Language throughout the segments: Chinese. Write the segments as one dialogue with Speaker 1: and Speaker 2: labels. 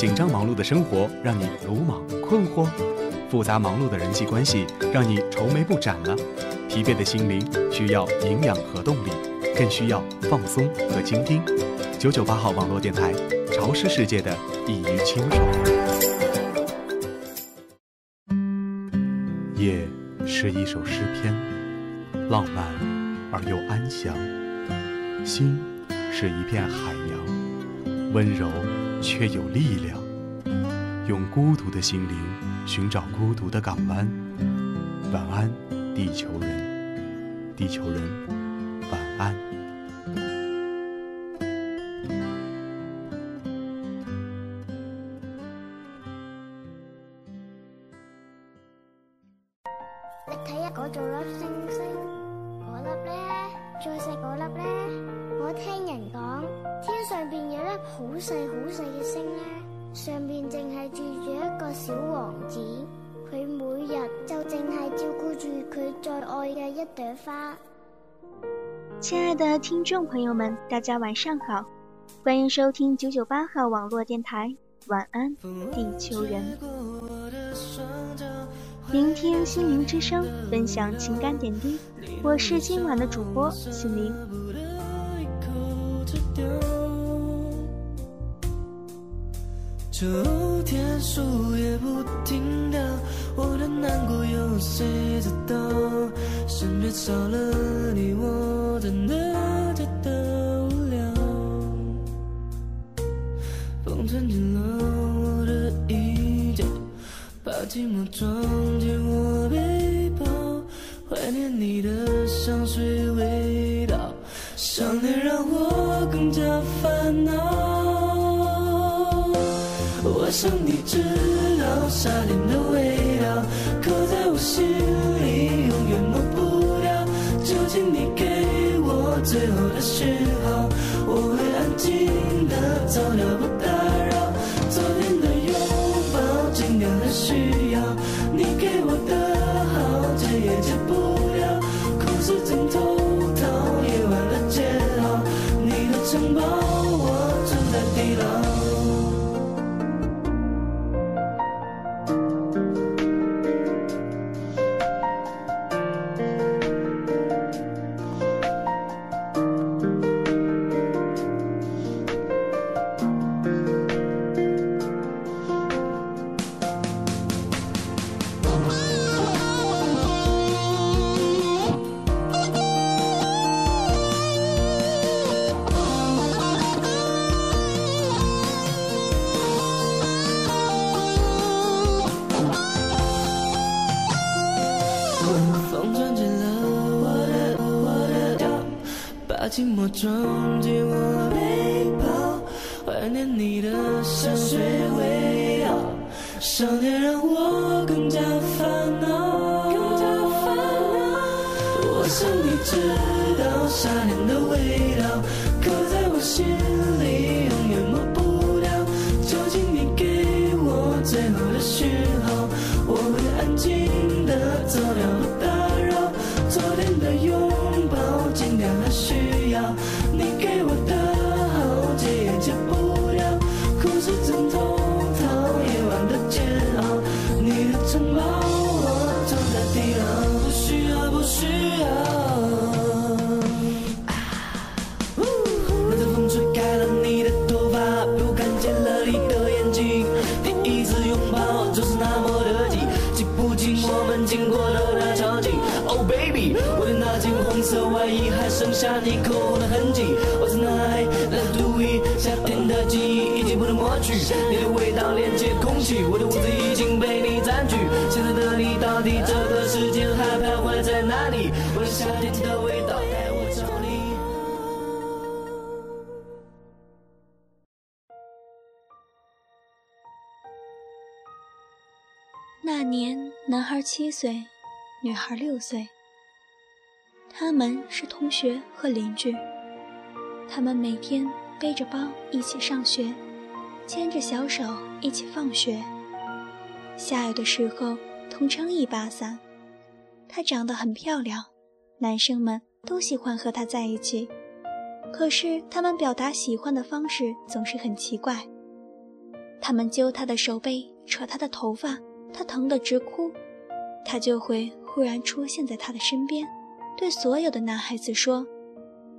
Speaker 1: 紧张忙碌的生活让你鲁莽困惑，复杂忙碌的人际关系让你愁眉不展了。疲惫的心灵需要营养和动力，更需要放松和倾听。九九八号网络电台，潮湿世界的一隅清爽。夜是一首诗篇，浪漫而又安详；心是一片海洋，温柔却有力量，用孤独的心灵寻找孤独的港湾。晚安，地球人，地球人，晚安。
Speaker 2: 你睇一嗰做粒星星，嗰粒咧，最细嗰粒咧，我听人讲。上边有粒好细好细嘅星呢，上边净系住住一个小王子，佢每日就净系照顾住佢最爱嘅一朵花。
Speaker 3: 亲爱的听众朋友们，大家晚上好，欢迎收听九九八号网络电台，晚安，地球人。聆听心灵之声，分享情感点滴，我是今晚的主播心灵。
Speaker 4: 秋天树叶不停掉，我的难过有谁知道？身边少了你，我真的觉得无聊。风穿进了我的衣角，把寂寞装进我背包，怀念你的香水我想你知道夏天的味道，刻在我心里，永远抹不掉。就请你给我最后的讯号，我会安静的走掉，不打扰。昨天的拥抱，今天的需要你给我的寂寞装进我背包，怀念你的香水味道，想念让我更加烦恼更加烦恼。我想你知道夏天的味道，
Speaker 3: 那年，男孩七岁。女孩六岁，他们是同学和邻居。他们每天背着包一起上学，牵着小手一起放学。下雨的时候同撑一把伞。她长得很漂亮，男生们都喜欢和她在一起。可是他们表达喜欢的方式总是很奇怪。他们揪她的手背，扯她的头发，他疼得直哭，他就会忽然出现在他的身边，对所有的男孩子说：“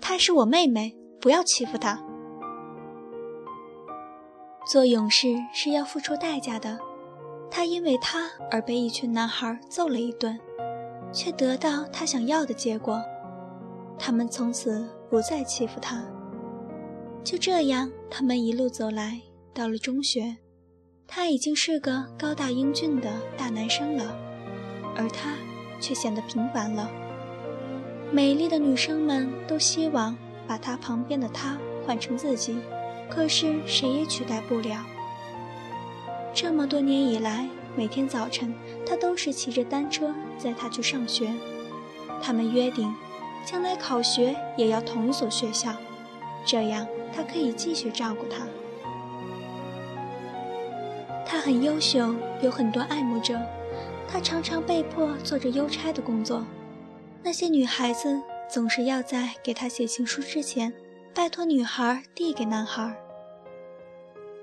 Speaker 3: 她是我妹妹，不要欺负她。”做勇士是要付出代价的，他因为他而被一群男孩揍了一顿，却得到他想要的结果。他们从此不再欺负他。就这样，他们一路走来，到了中学，他已经是个高大英俊的大男生了，而他却显得平凡了。美丽的女生们都希望把他旁边的他换成自己，可是谁也取代不了。这么多年以来，每天早晨他都是骑着单车载她去上学，他们约定，将来考学也要同一所学校，这样。他可以继续照顾她。他很优秀，有很多爱慕者。他常常被迫做着邮差的工作。那些女孩子总是要在给他写情书之前，拜托女孩递给男孩。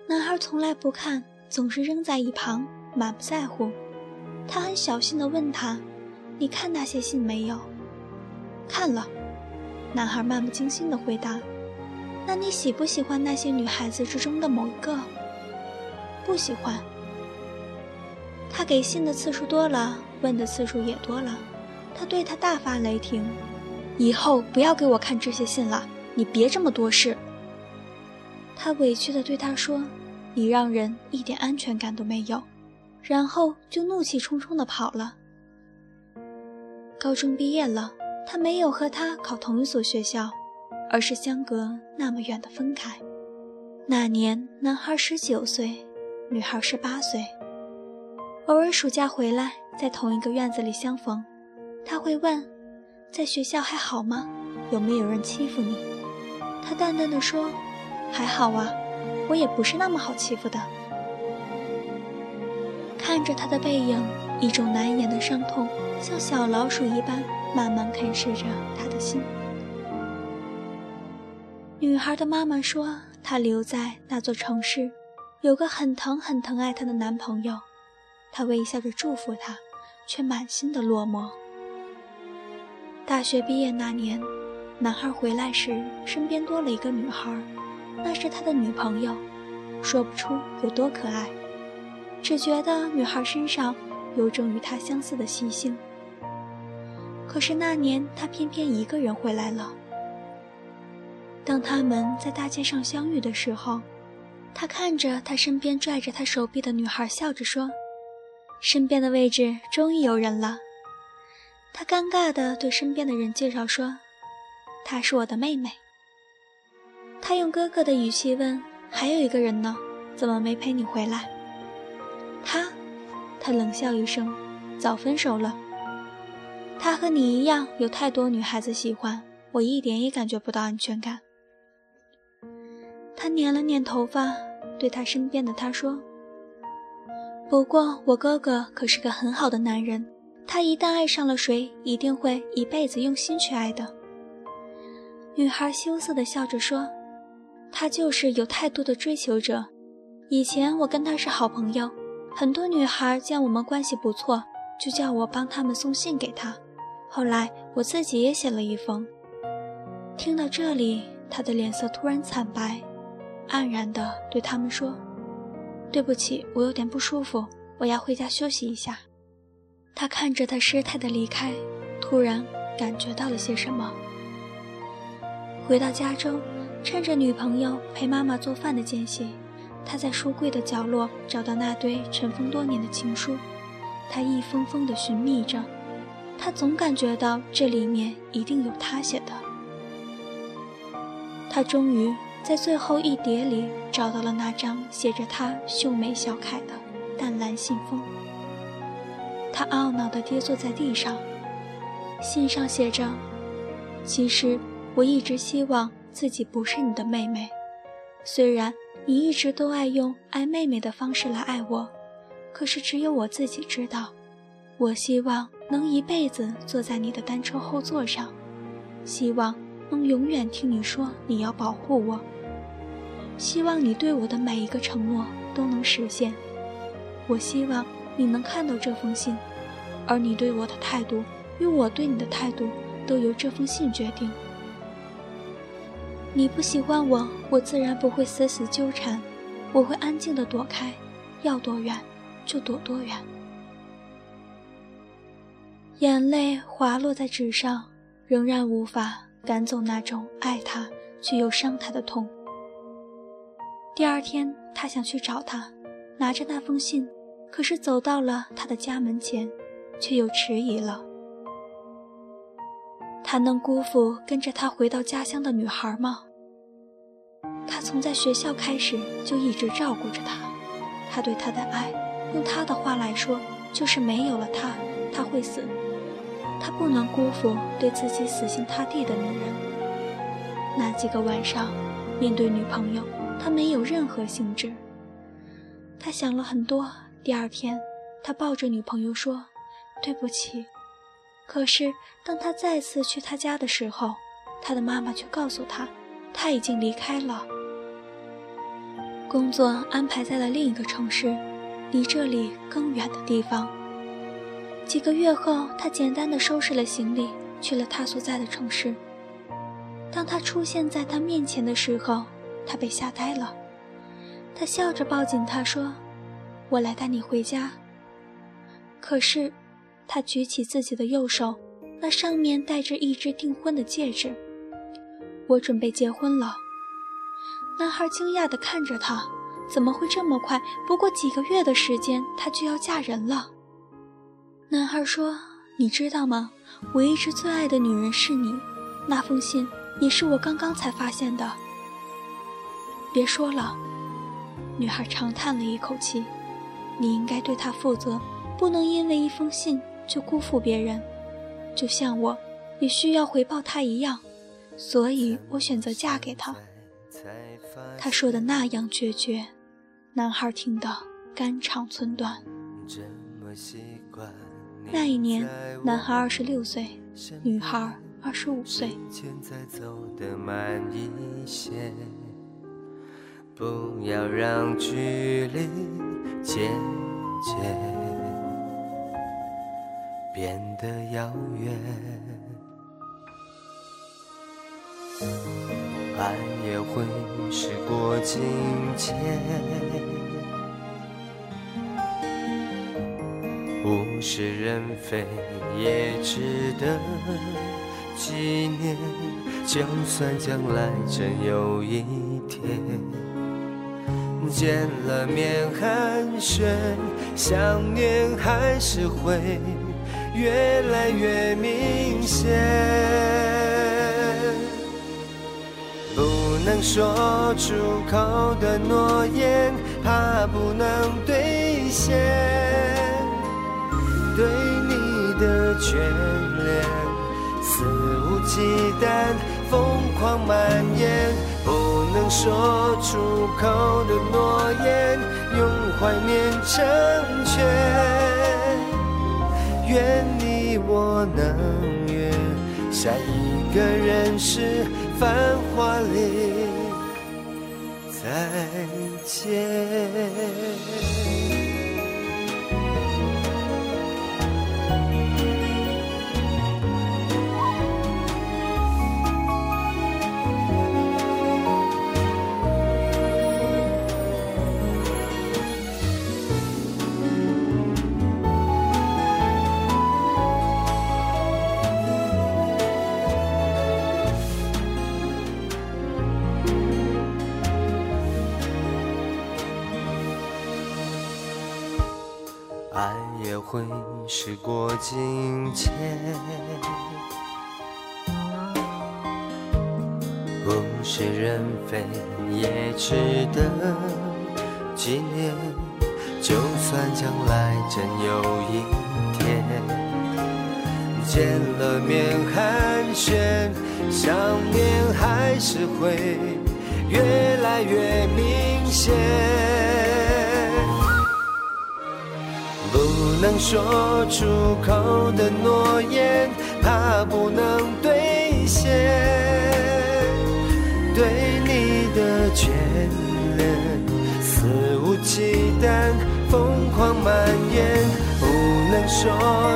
Speaker 3: 男孩从来不看，总是扔在一旁，满不在乎。他很小心地问他：“你看那些信没有？”“看了。”男孩漫不经心地回答。那你喜不喜欢那些女孩子之中的某一个？不喜欢。他给信的次数多了，问的次数也多了，他对他大发雷霆：“以后不要给我看这些信了，你别这么多事。”他委屈地对他说：“你让人一点安全感都没有。”然后就怒气冲冲地跑了。高中毕业了，他没有和他考同一所学校。而是相隔那么远的分开。那年，男孩十九岁，女孩十八岁。偶尔暑假回来，在同一个院子里相逢，他会问：“在学校还好吗？有没有人欺负你？”他淡淡的说：“还好啊，我也不是那么好欺负的。”看着他的背影，一种难言的伤痛像小老鼠一般慢慢啃噬着他的心。女孩的妈妈说：“她留在那座城市，有个很疼很疼爱她的男朋友。”她微笑着祝福他，却满心的落寞。大学毕业那年，男孩回来时，身边多了一个女孩，那是他的女朋友，说不出有多可爱，只觉得女孩身上有种与他相似的习性。可是那年，他偏偏一个人回来了。当他们在大街上相遇的时候，他看着他身边拽着他手臂的女孩，笑着说：“身边的位置终于有人了。”他尴尬地对身边的人介绍说：“她是我的妹妹。”他用哥哥的语气问：“还有一个人呢？怎么没陪你回来？”他，他冷笑一声：“早分手了。”他和你一样，有太多女孩子喜欢，我一点也感觉不到安全感。他捻了捻头发，对他身边的他说：“不过我哥哥可是个很好的男人，他一旦爱上了谁，一定会一辈子用心去爱的。”女孩羞涩地笑着说：“他就是有太多的追求者。以前我跟他是好朋友，很多女孩见我们关系不错，就叫我帮他们送信给他。后来我自己也写了一封。”听到这里，他的脸色突然惨白。黯然地对他们说：“对不起，我有点不舒服，我要回家休息一下。”他看着他失态的离开，突然感觉到了些什么。回到家中，趁着女朋友陪妈妈做饭的间隙，他在书柜的角落找到那堆尘封多年的情书，他一封封地寻觅着，他总感觉到这里面一定有他写的。他终于。在最后一叠里找到了那张写着他秀美小楷的淡蓝信封，他懊恼地跌坐在地上。信上写着：“其实我一直希望自己不是你的妹妹，虽然你一直都爱用爱妹妹的方式来爱我，可是只有我自己知道。我希望能一辈子坐在你的单车后座上，希望。”能永远听你说你要保护我，希望你对我的每一个承诺都能实现。我希望你能看到这封信，而你对我的态度与我对你的态度都由这封信决定。你不喜欢我，我自然不会死死纠缠，我会安静的躲开，要躲远就躲多远。眼泪滑落在纸上，仍然无法赶走那种爱他却又伤他的痛。第二天，他想去找他，拿着那封信，可是走到了他的家门前，却又迟疑了。他能辜负跟着他回到家乡的女孩吗？他从在学校开始就一直照顾着她，他对她的爱，用他的话来说，就是没有了他，他会死。他不能辜负对自己死心塌地的女人。那几个晚上，面对女朋友。他没有任何兴致。他想了很多。第二天，他抱着女朋友说：“对不起。”可是，当他再次去他家的时候，他的妈妈却告诉他，他已经离开了，工作安排在了另一个城市，离这里更远的地方。几个月后，他简单的收拾了行李，去了他所在的城市。当他出现在他面前的时候，他被吓呆了，他笑着抱紧他说：“我来带你回家。”可是，他举起自己的右手，那上面戴着一只订婚的戒指。我准备结婚了。男孩惊讶地看着他，怎么会这么快？不过几个月的时间，他就要嫁人了。男孩说：“你知道吗？我一直最爱的女人是你。那封信也是我刚刚才发现的。”别说了，女孩长叹了一口气。你应该对他负责，不能因为一封信就辜负别人，就像我，也需要回报他一样。所以我选择嫁给他。他说的那样决绝，男孩听得肝肠寸断。那一年，男孩二十六岁，女孩二十五岁。
Speaker 5: 现在走得慢一些不要让距离渐渐变得遥远，爱也会时过境迁，物是人非也值得纪念，就算将来真有一天。见了面寒暄，想念还是会越来越明显。不能说出口的诺言，怕不能兑现。对你的眷恋，肆无忌惮，疯狂蔓延。不能说出口的诺言，用怀念成全。愿你我能约下一个人世繁华里再见。会时过境迁，物是人非也值得纪念。就算将来真有一天见了面寒暄，想念还是会越来越明显。能说出口的诺言，怕不能兑现。对你的眷恋，肆无忌惮，疯狂蔓延，不能说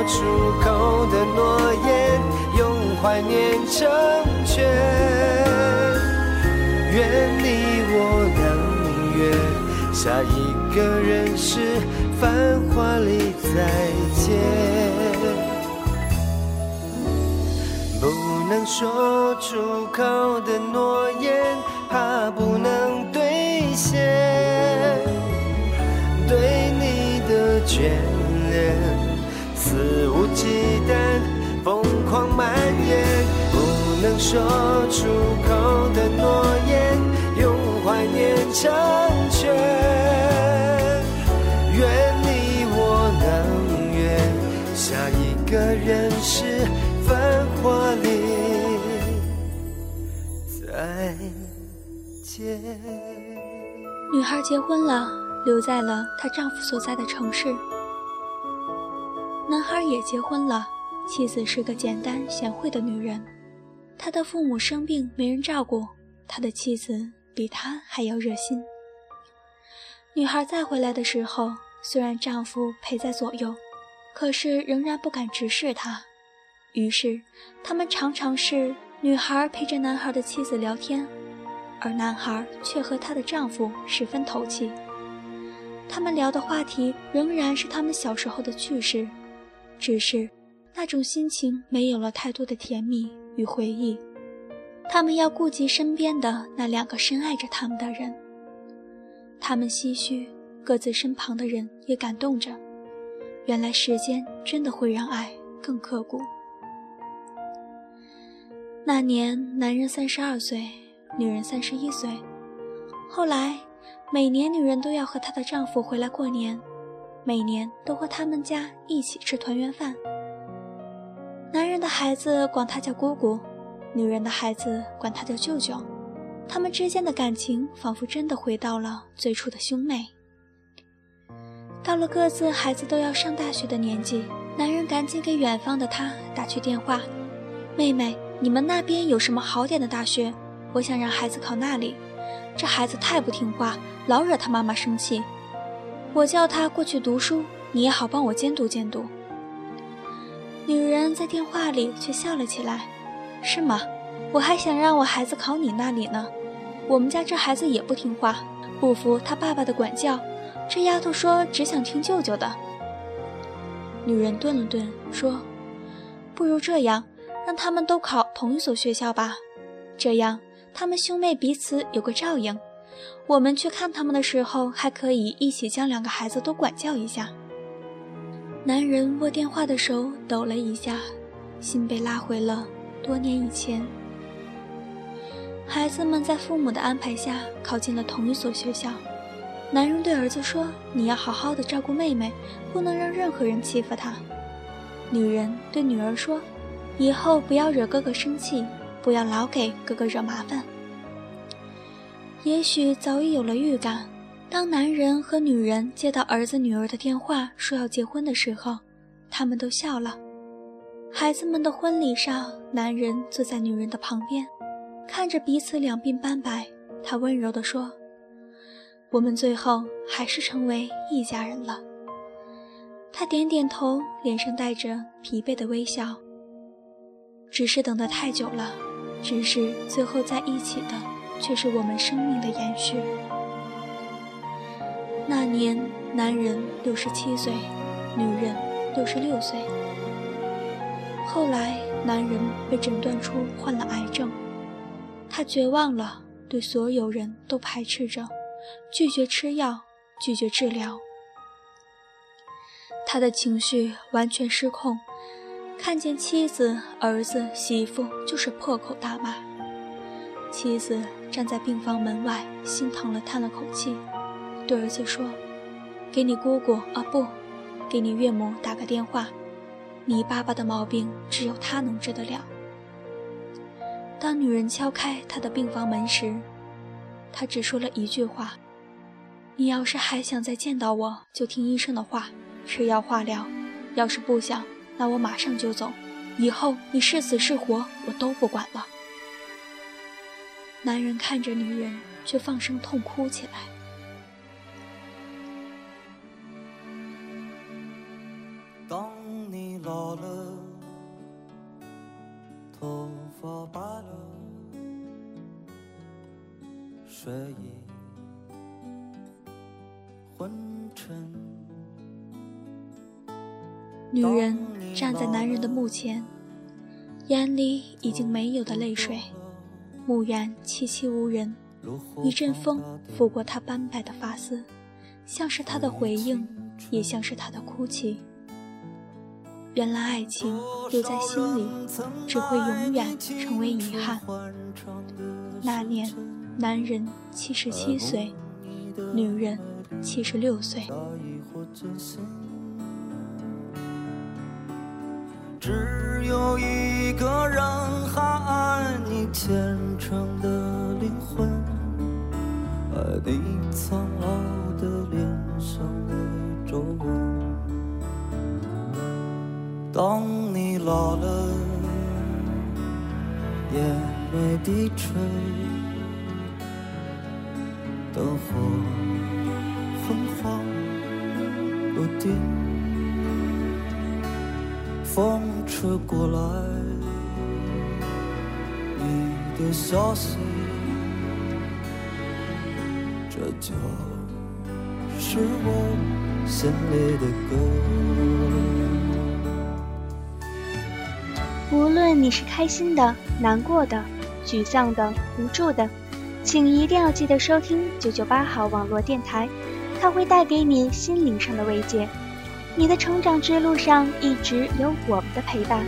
Speaker 5: 出口的诺言，用怀念成全。愿你我能约下一个人世，繁华里再见。不能说出口的诺言，怕不能兑现。对你的眷恋，肆无忌惮，疯狂蔓延。不能说出口的诺言，用怀念成个人世。繁华里再见。
Speaker 3: 女孩结婚了，留在了她丈夫所在的城市。男孩也结婚了，妻子是个简单贤惠的女人。他的父母生病没人照顾，他的妻子比他还要热心。女孩再回来的时候，虽然丈夫陪在左右，可是仍然不敢直视他。于是，他们常常是女孩陪着男孩的妻子聊天，而男孩却和他的丈夫十分投契。他们聊的话题仍然是他们小时候的趣事，只是那种心情没有了太多的甜蜜与回忆。他们要顾及身边的那两个深爱着他们的人，他们唏嘘，各自身旁的人也感动着。原来时间真的会让爱更刻骨。那年，男人三十二岁，女人三十一岁。后来，每年女人都要和她的丈夫回来过年，每年都和他们家一起吃团圆饭。男人的孩子管她叫姑姑，女人的孩子管她叫舅舅。他们之间的感情仿佛真的回到了最初的兄妹。到了各自孩子都要上大学的年纪，男人赶紧给远方的她打去电话：“妹妹。”你们那边有什么好点的大学？我想让孩子考那里。这孩子太不听话，老惹他妈妈生气。我叫他过去读书，你也好帮我监督监督。女人在电话里却笑了起来：“是吗？我还想让我孩子考你那里呢。我们家这孩子也不听话，不服他爸爸的管教。这丫头说只想听舅舅的。”女人顿了顿，说：“不如这样。”让他们都考同一所学校吧，这样他们兄妹彼此有个照应。我们去看他们的时候，还可以一起将两个孩子都管教一下。男人握电话的手抖了一下，心被拉回了多年以前。孩子们在父母的安排下考进了同一所学校。男人对儿子说：“你要好好的照顾妹妹，不能让任何人欺负她。”女人对女儿说。以后不要惹哥哥生气，不要老给哥哥惹麻烦。也许早已有了预感，当男人和女人接到儿子女儿的电话说要结婚的时候，他们都笑了。孩子们的婚礼上，男人坐在女人的旁边，看着彼此两鬓斑白，他温柔地说：“我们最后还是成为一家人了。”他点点头，脸上带着疲惫的微笑。只是等得太久了，只是最后在一起的却是我们生命的延续。那年，男人六十七岁，女人六十六岁。后来，男人被诊断出患了癌症，他绝望了，对所有人都排斥着，拒绝吃药，拒绝治疗。他的情绪完全失控。看见妻子、儿子、媳妇，就是破口大骂。妻子站在病房门外，心疼了，叹了口气，对儿子说：“给你姑姑啊，不，给你岳母打个电话。你爸爸的毛病只有他能治得了。”当女人敲开他的病房门时，他只说了一句话：“你要是还想再见到我，就听医生的话，吃药化疗；要是不想……”那我马上就走，以后你是死是活，我都不管了。男人看着女人，却放声痛哭起来。前，眼里已经没有的泪水。墓园凄凄无人，一阵风拂过她斑白的发丝，像是她的回应，也像是她的哭泣。原来爱情留在心里，只会永远成为遗憾。那年，男人七十七岁，女人七十六岁。
Speaker 6: 只有一个人还爱你虔诚的灵魂，爱你苍老的脸上的皱纹。当你老了，眼眉低垂，灯火昏黄不定。风吹过来，你的消息，这就是我心里的歌。
Speaker 7: 无论你是开心的、难过的、沮丧的、无助的，请一定要记得收听九九八号网络电台，它会带给你心灵上的慰藉。你的成长之路上一直有我们的陪伴，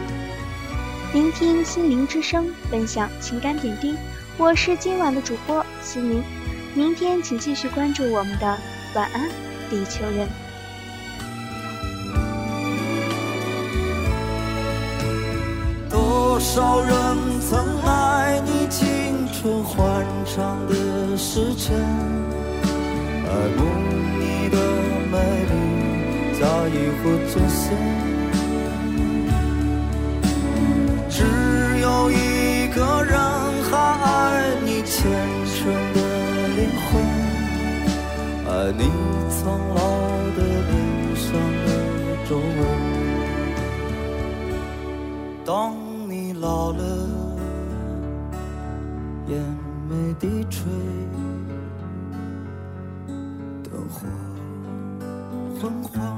Speaker 7: 聆听心灵之声，分享情感点滴。我是今晚的主播心灵，明天请继续关注我们的晚安，地球人。
Speaker 6: 多少人曾爱你青春欢畅的时辰，爱慕你的美丽。早已不存现，只有一个人还爱你虔诚的灵魂，爱你苍老的脸上的皱纹。当你老了，眼眉低垂，灯火昏黄。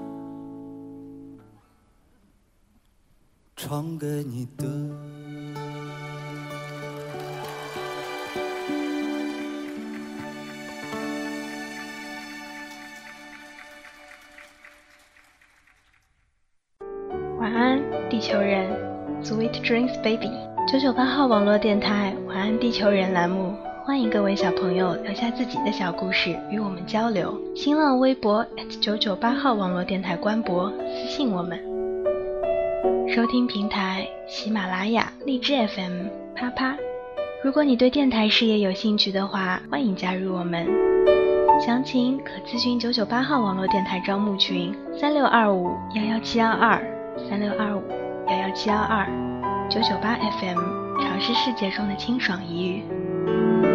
Speaker 6: 唱给你的。
Speaker 7: 晚安，地球人，Sweet dreams, baby。九九八号网络电台晚安地球人栏目，欢迎各位小朋友留下自己的小故事与我们交流。新浪微博九九八号网络电台官博私信我们。收听平台：喜马拉雅、荔枝 FM、啪啪。如果你对电台事业有兴趣的话，欢迎加入我们。详情可咨询九九八号网络电台招募群：三六二五幺幺七幺二三六二五幺幺七幺二九九八 FM，尝试世界中的清爽一隅。